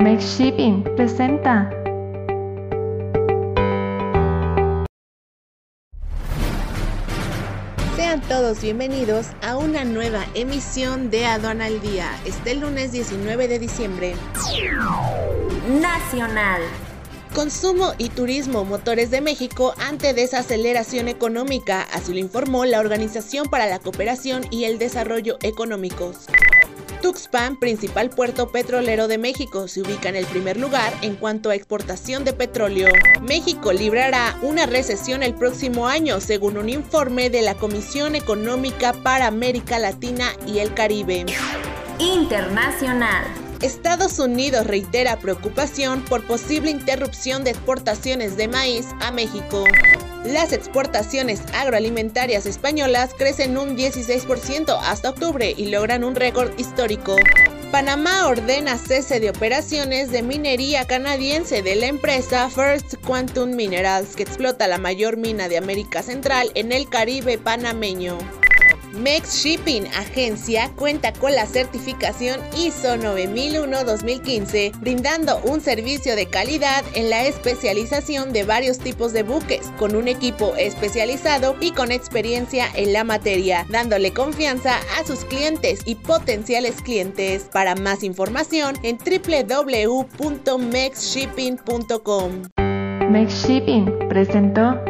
Make Shipping presenta. Sean todos bienvenidos a una nueva emisión de Aduana al Día, este lunes 19 de diciembre. Nacional. Consumo y turismo motores de México ante desaceleración económica, así lo informó la Organización para la Cooperación y el Desarrollo Económicos. Tuxpan, principal puerto petrolero de México, se ubica en el primer lugar en cuanto a exportación de petróleo. México librará una recesión el próximo año, según un informe de la Comisión Económica para América Latina y el Caribe. Internacional. Estados Unidos reitera preocupación por posible interrupción de exportaciones de maíz a México. Las exportaciones agroalimentarias españolas crecen un 16% hasta octubre y logran un récord histórico. Panamá ordena cese de operaciones de minería canadiense de la empresa First Quantum Minerals, que explota la mayor mina de América Central en el Caribe panameño. Mex Shipping Agencia cuenta con la certificación ISO 9001-2015, brindando un servicio de calidad en la especialización de varios tipos de buques, con un equipo especializado y con experiencia en la materia, dándole confianza a sus clientes y potenciales clientes. Para más información en www.mexshipping.com. Make Shipping presentó.